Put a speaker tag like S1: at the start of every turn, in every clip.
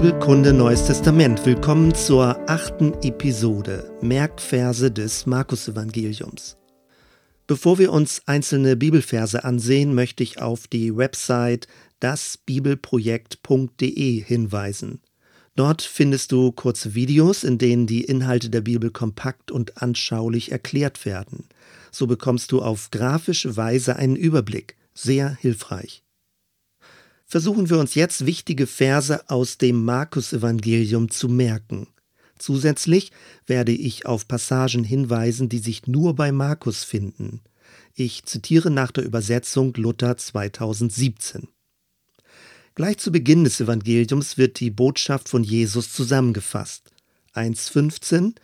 S1: Bibelkunde Neues Testament. Willkommen zur achten Episode Merkverse des Markus-Evangeliums. Bevor wir uns einzelne Bibelverse ansehen, möchte ich auf die Website dasbibelprojekt.de hinweisen. Dort findest du kurze Videos, in denen die Inhalte der Bibel kompakt und anschaulich erklärt werden. So bekommst du auf grafische Weise einen Überblick. Sehr hilfreich versuchen wir uns jetzt wichtige Verse aus dem Markus-Evangelium zu merken. Zusätzlich werde ich auf Passagen hinweisen, die sich nur bei Markus finden. Ich zitiere nach der Übersetzung Luther 2017. Gleich zu Beginn des Evangeliums wird die Botschaft von Jesus zusammengefasst. 1.15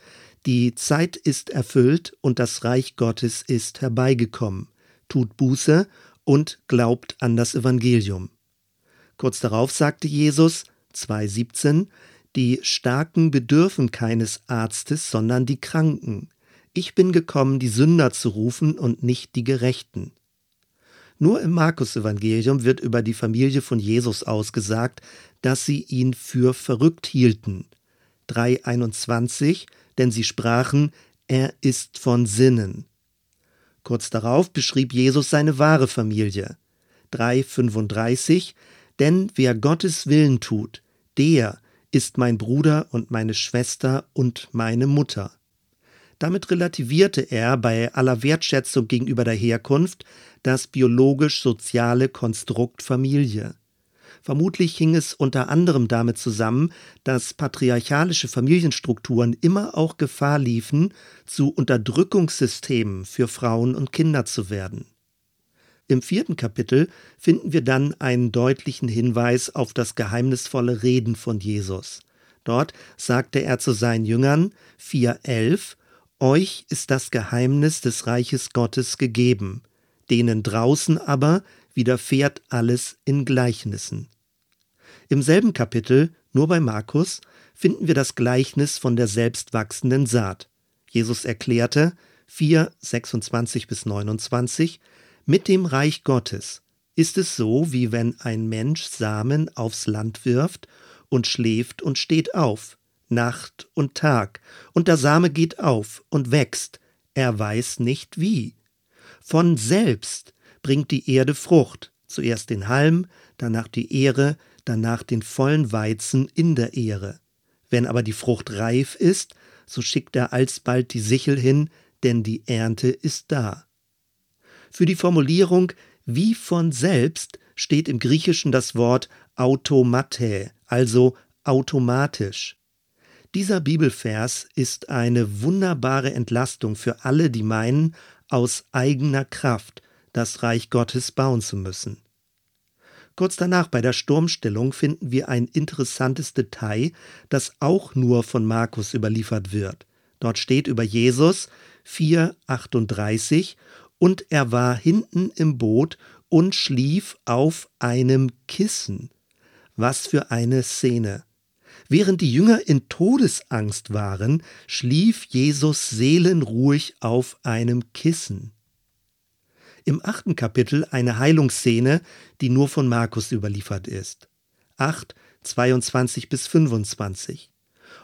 S1: Die Zeit ist erfüllt und das Reich Gottes ist herbeigekommen. Tut Buße und glaubt an das Evangelium. Kurz darauf sagte Jesus 2.17, die Starken bedürfen keines Arztes, sondern die Kranken. Ich bin gekommen, die Sünder zu rufen und nicht die Gerechten. Nur im Markus-Evangelium wird über die Familie von Jesus ausgesagt, dass sie ihn für verrückt hielten. 3.21, denn sie sprachen, er ist von Sinnen. Kurz darauf beschrieb Jesus seine wahre Familie. 3.35, denn wer Gottes Willen tut, der ist mein Bruder und meine Schwester und meine Mutter. Damit relativierte er bei aller Wertschätzung gegenüber der Herkunft das biologisch-soziale Konstrukt Familie. Vermutlich hing es unter anderem damit zusammen, dass patriarchalische Familienstrukturen immer auch Gefahr liefen, zu Unterdrückungssystemen für Frauen und Kinder zu werden. Im vierten Kapitel finden wir dann einen deutlichen Hinweis auf das geheimnisvolle Reden von Jesus. Dort sagte er zu seinen Jüngern 4.11 Euch ist das Geheimnis des Reiches Gottes gegeben, denen draußen aber widerfährt alles in Gleichnissen. Im selben Kapitel, nur bei Markus, finden wir das Gleichnis von der selbstwachsenden Saat. Jesus erklärte 4, 26 bis 29, mit dem Reich Gottes ist es so, wie wenn ein Mensch Samen aufs Land wirft und schläft und steht auf, Nacht und Tag, und der Same geht auf und wächst, er weiß nicht wie. Von selbst bringt die Erde Frucht, zuerst den Halm, danach die Ehre, danach den vollen Weizen in der Ehre. Wenn aber die Frucht reif ist, so schickt er alsbald die Sichel hin, denn die Ernte ist da. Für die Formulierung wie von selbst steht im Griechischen das Wort automate, also automatisch. Dieser Bibelvers ist eine wunderbare Entlastung für alle, die meinen, aus eigener Kraft das Reich Gottes bauen zu müssen. Kurz danach bei der Sturmstellung finden wir ein interessantes Detail, das auch nur von Markus überliefert wird. Dort steht über Jesus 4,38 und er war hinten im Boot und schlief auf einem Kissen. Was für eine Szene. Während die Jünger in Todesangst waren, schlief Jesus seelenruhig auf einem Kissen. Im achten Kapitel eine Heilungsszene, die nur von Markus überliefert ist. 8, 22 bis 25.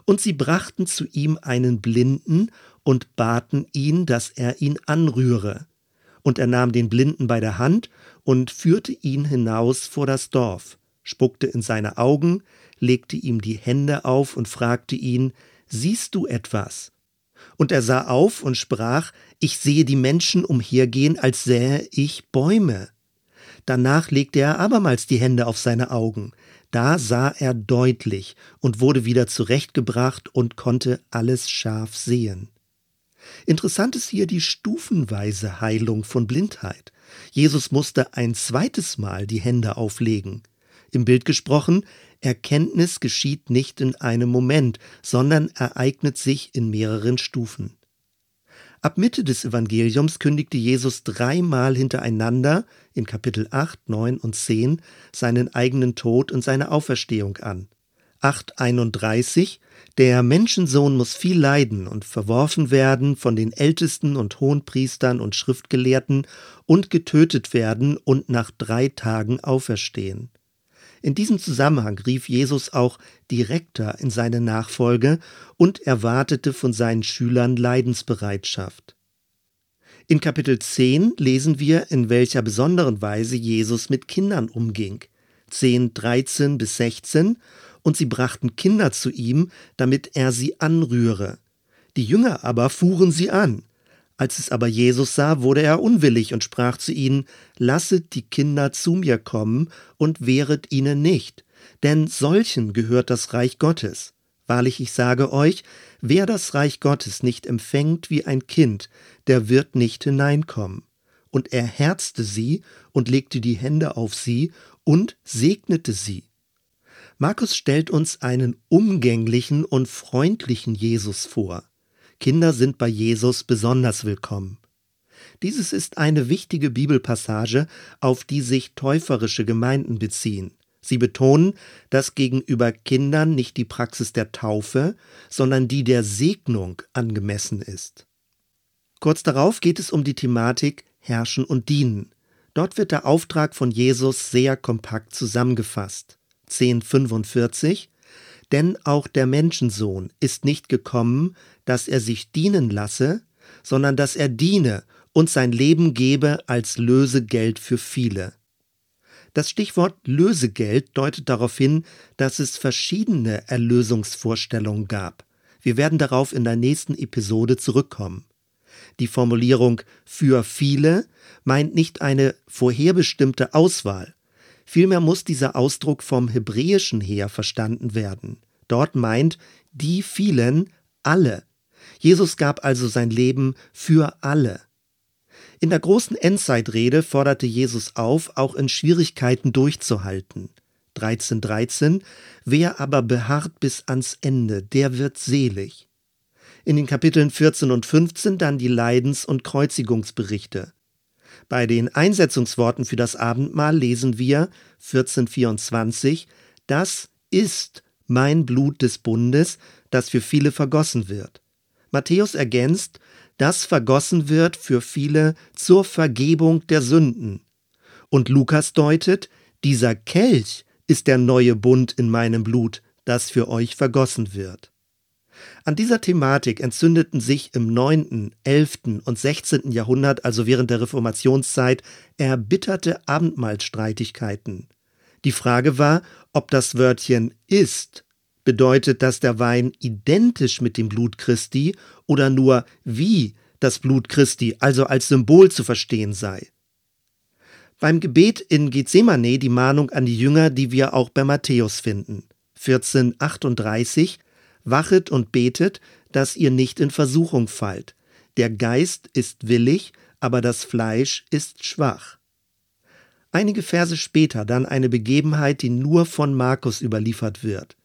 S1: Und sie brachten zu ihm einen Blinden und baten ihn, dass er ihn anrühre. Und er nahm den Blinden bei der Hand und führte ihn hinaus vor das Dorf, spuckte in seine Augen, legte ihm die Hände auf und fragte ihn, Siehst du etwas? Und er sah auf und sprach, Ich sehe die Menschen umhergehen, als sähe ich Bäume. Danach legte er abermals die Hände auf seine Augen. Da sah er deutlich und wurde wieder zurechtgebracht und konnte alles scharf sehen. Interessant ist hier die stufenweise Heilung von Blindheit. Jesus musste ein zweites Mal die Hände auflegen. Im Bild gesprochen, Erkenntnis geschieht nicht in einem Moment, sondern ereignet sich in mehreren Stufen. Ab Mitte des Evangeliums kündigte Jesus dreimal hintereinander in Kapitel 8, 9 und 10 seinen eigenen Tod und seine Auferstehung an. 8,31 Der Menschensohn muss viel leiden und verworfen werden von den Ältesten und Hohenpriestern und Schriftgelehrten und getötet werden und nach drei Tagen auferstehen. In diesem Zusammenhang rief Jesus auch direkter in seine Nachfolge und erwartete von seinen Schülern Leidensbereitschaft. In Kapitel 10 lesen wir, in welcher besonderen Weise Jesus mit Kindern umging. 10, 13 bis 16 und sie brachten Kinder zu ihm, damit er sie anrühre. Die Jünger aber fuhren sie an. Als es aber Jesus sah, wurde er unwillig und sprach zu ihnen, Lasset die Kinder zu mir kommen und wehret ihnen nicht, denn solchen gehört das Reich Gottes. Wahrlich, ich sage euch, wer das Reich Gottes nicht empfängt wie ein Kind, der wird nicht hineinkommen. Und er herzte sie und legte die Hände auf sie und segnete sie. Markus stellt uns einen umgänglichen und freundlichen Jesus vor. Kinder sind bei Jesus besonders willkommen. Dieses ist eine wichtige Bibelpassage, auf die sich täuferische Gemeinden beziehen. Sie betonen, dass gegenüber Kindern nicht die Praxis der Taufe, sondern die der Segnung angemessen ist. Kurz darauf geht es um die Thematik Herrschen und Dienen. Dort wird der Auftrag von Jesus sehr kompakt zusammengefasst. 1045 Denn auch der Menschensohn ist nicht gekommen, dass er sich dienen lasse, sondern dass er diene und sein Leben gebe als Lösegeld für viele. Das Stichwort Lösegeld deutet darauf hin, dass es verschiedene Erlösungsvorstellungen gab. Wir werden darauf in der nächsten Episode zurückkommen. Die Formulierung für viele meint nicht eine vorherbestimmte Auswahl. Vielmehr muss dieser Ausdruck vom Hebräischen her verstanden werden. Dort meint die vielen alle. Jesus gab also sein Leben für alle. In der großen Endzeitrede forderte Jesus auf, auch in Schwierigkeiten durchzuhalten. 13.13 13, Wer aber beharrt bis ans Ende, der wird selig. In den Kapiteln 14 und 15 dann die Leidens- und Kreuzigungsberichte. Bei den Einsetzungsworten für das Abendmahl lesen wir 1424, das ist mein Blut des Bundes, das für viele vergossen wird. Matthäus ergänzt, das vergossen wird für viele zur Vergebung der Sünden. Und Lukas deutet, dieser Kelch ist der neue Bund in meinem Blut, das für euch vergossen wird. An dieser Thematik entzündeten sich im 9., 11. und 16. Jahrhundert, also während der Reformationszeit, erbitterte Abendmahlstreitigkeiten. Die Frage war, ob das Wörtchen ist bedeutet, dass der Wein identisch mit dem Blut Christi oder nur wie das Blut Christi, also als Symbol zu verstehen sei. Beim Gebet in Gethsemane die Mahnung an die Jünger, die wir auch bei Matthäus finden. 1438 Wachet und betet, dass ihr nicht in Versuchung fallt. Der Geist ist willig, aber das Fleisch ist schwach. Einige Verse später dann eine Begebenheit, die nur von Markus überliefert wird.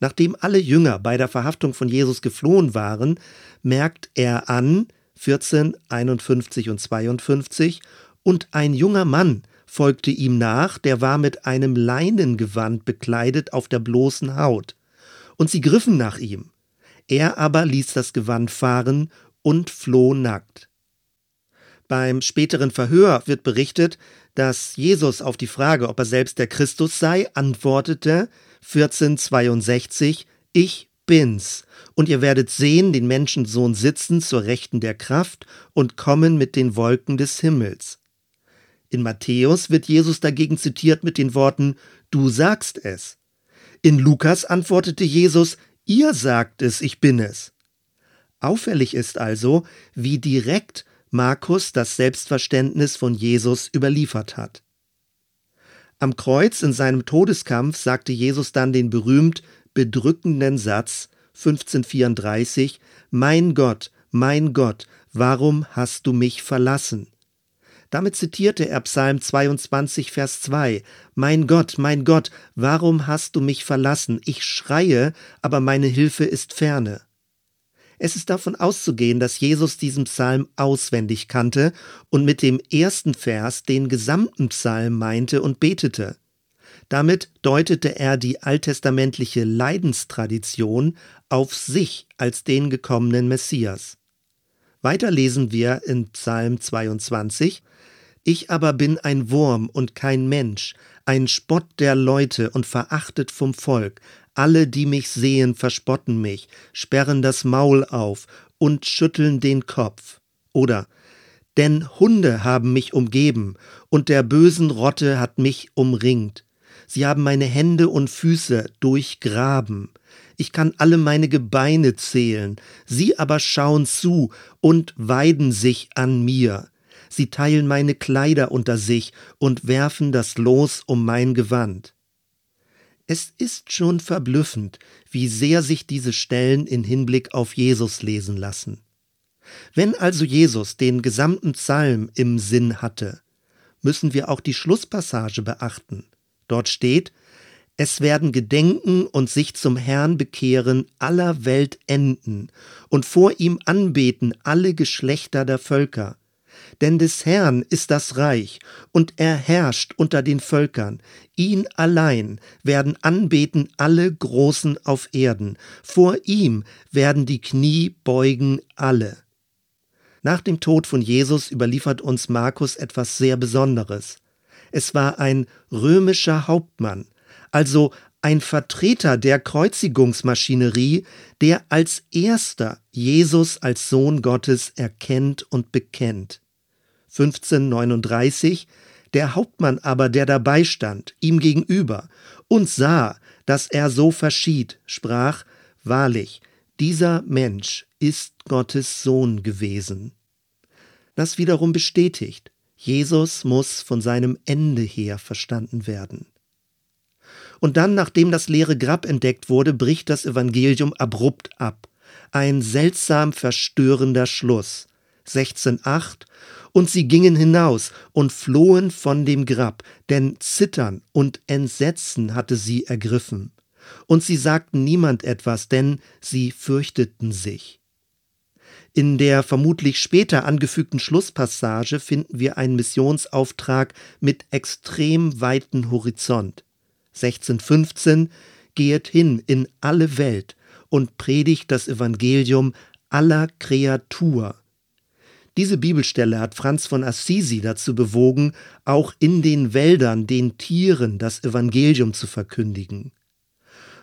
S1: Nachdem alle Jünger bei der Verhaftung von Jesus geflohen waren, merkt er an, 14, 51 und 52, und ein junger Mann folgte ihm nach, der war mit einem Leinengewand bekleidet auf der bloßen Haut. Und sie griffen nach ihm. Er aber ließ das Gewand fahren und floh nackt. Beim späteren Verhör wird berichtet, dass Jesus auf die Frage, ob er selbst der Christus sei, antwortete, 1462, ich bin's. Und ihr werdet sehen den Menschensohn sitzen zur Rechten der Kraft und kommen mit den Wolken des Himmels. In Matthäus wird Jesus dagegen zitiert mit den Worten Du sagst es. In Lukas antwortete Jesus Ihr sagt es, ich bin es. Auffällig ist also, wie direkt Markus das Selbstverständnis von Jesus überliefert hat. Am Kreuz in seinem Todeskampf sagte Jesus dann den berühmt bedrückenden Satz 1534 Mein Gott, mein Gott, warum hast du mich verlassen? Damit zitierte er Psalm 22, Vers 2 Mein Gott, mein Gott, warum hast du mich verlassen? Ich schreie, aber meine Hilfe ist ferne. Es ist davon auszugehen, dass Jesus diesen Psalm auswendig kannte und mit dem ersten Vers den gesamten Psalm meinte und betete. Damit deutete er die alttestamentliche Leidenstradition auf sich als den gekommenen Messias. Weiter lesen wir in Psalm 22, Ich aber bin ein Wurm und kein Mensch, ein Spott der Leute und verachtet vom Volk. Alle, die mich sehen, verspotten mich, sperren das Maul auf und schütteln den Kopf. Oder denn Hunde haben mich umgeben, und der bösen Rotte hat mich umringt. Sie haben meine Hände und Füße durchgraben. Ich kann alle meine Gebeine zählen, sie aber schauen zu und weiden sich an mir. Sie teilen meine Kleider unter sich und werfen das Los um mein Gewand. Es ist schon verblüffend, wie sehr sich diese Stellen in Hinblick auf Jesus lesen lassen. Wenn also Jesus den gesamten Psalm im Sinn hatte, müssen wir auch die Schlusspassage beachten. Dort steht, es werden gedenken und sich zum Herrn bekehren aller Welt enden und vor ihm anbeten alle Geschlechter der Völker. Denn des Herrn ist das Reich, und er herrscht unter den Völkern. Ihn allein werden anbeten alle Großen auf Erden. Vor ihm werden die Knie beugen alle. Nach dem Tod von Jesus überliefert uns Markus etwas sehr Besonderes. Es war ein römischer Hauptmann, also ein Vertreter der Kreuzigungsmaschinerie, der als erster Jesus als Sohn Gottes erkennt und bekennt. 1539 der Hauptmann aber, der dabei stand, ihm gegenüber und sah, dass er so verschied, sprach, Wahrlich, dieser Mensch ist Gottes Sohn gewesen. Das wiederum bestätigt, Jesus muss von seinem Ende her verstanden werden. Und dann, nachdem das leere Grab entdeckt wurde, bricht das Evangelium abrupt ab. Ein seltsam verstörender Schluss. 16.8 Und sie gingen hinaus und flohen von dem Grab, denn Zittern und Entsetzen hatte sie ergriffen. Und sie sagten niemand etwas, denn sie fürchteten sich. In der vermutlich später angefügten Schlusspassage finden wir einen Missionsauftrag mit extrem weiten Horizont. 1615 Gehet hin in alle Welt und predigt das Evangelium aller Kreatur. Diese Bibelstelle hat Franz von Assisi dazu bewogen, auch in den Wäldern den Tieren das Evangelium zu verkündigen.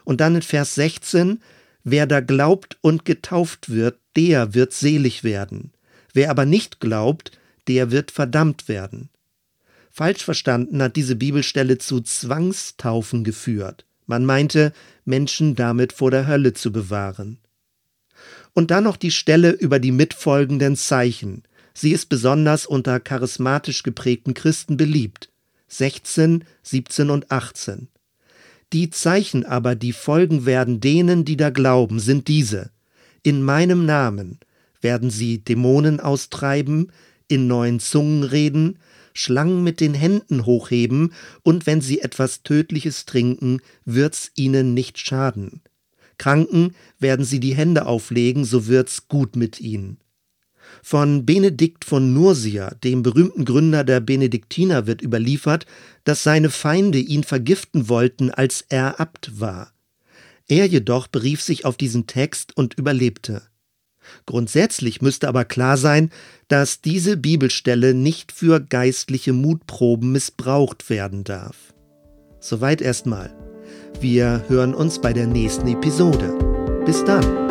S1: Und dann in Vers 16 Wer da glaubt und getauft wird, der wird selig werden. Wer aber nicht glaubt, der wird verdammt werden. Falsch verstanden hat diese Bibelstelle zu Zwangstaufen geführt. Man meinte, Menschen damit vor der Hölle zu bewahren. Und dann noch die Stelle über die mitfolgenden Zeichen. Sie ist besonders unter charismatisch geprägten Christen beliebt. 16, 17 und 18. Die Zeichen aber, die folgen werden denen, die da glauben, sind diese. In meinem Namen werden sie Dämonen austreiben, in neuen Zungen reden, Schlangen mit den Händen hochheben, und wenn sie etwas Tödliches trinken, wird's ihnen nicht schaden. Kranken werden sie die Hände auflegen, so wird's gut mit ihnen. Von Benedikt von Nursia, dem berühmten Gründer der Benediktiner, wird überliefert, dass seine Feinde ihn vergiften wollten, als er Abt war. Er jedoch berief sich auf diesen Text und überlebte. Grundsätzlich müsste aber klar sein, dass diese Bibelstelle nicht für geistliche Mutproben missbraucht werden darf. Soweit erstmal. Wir hören uns bei der nächsten Episode. Bis dann.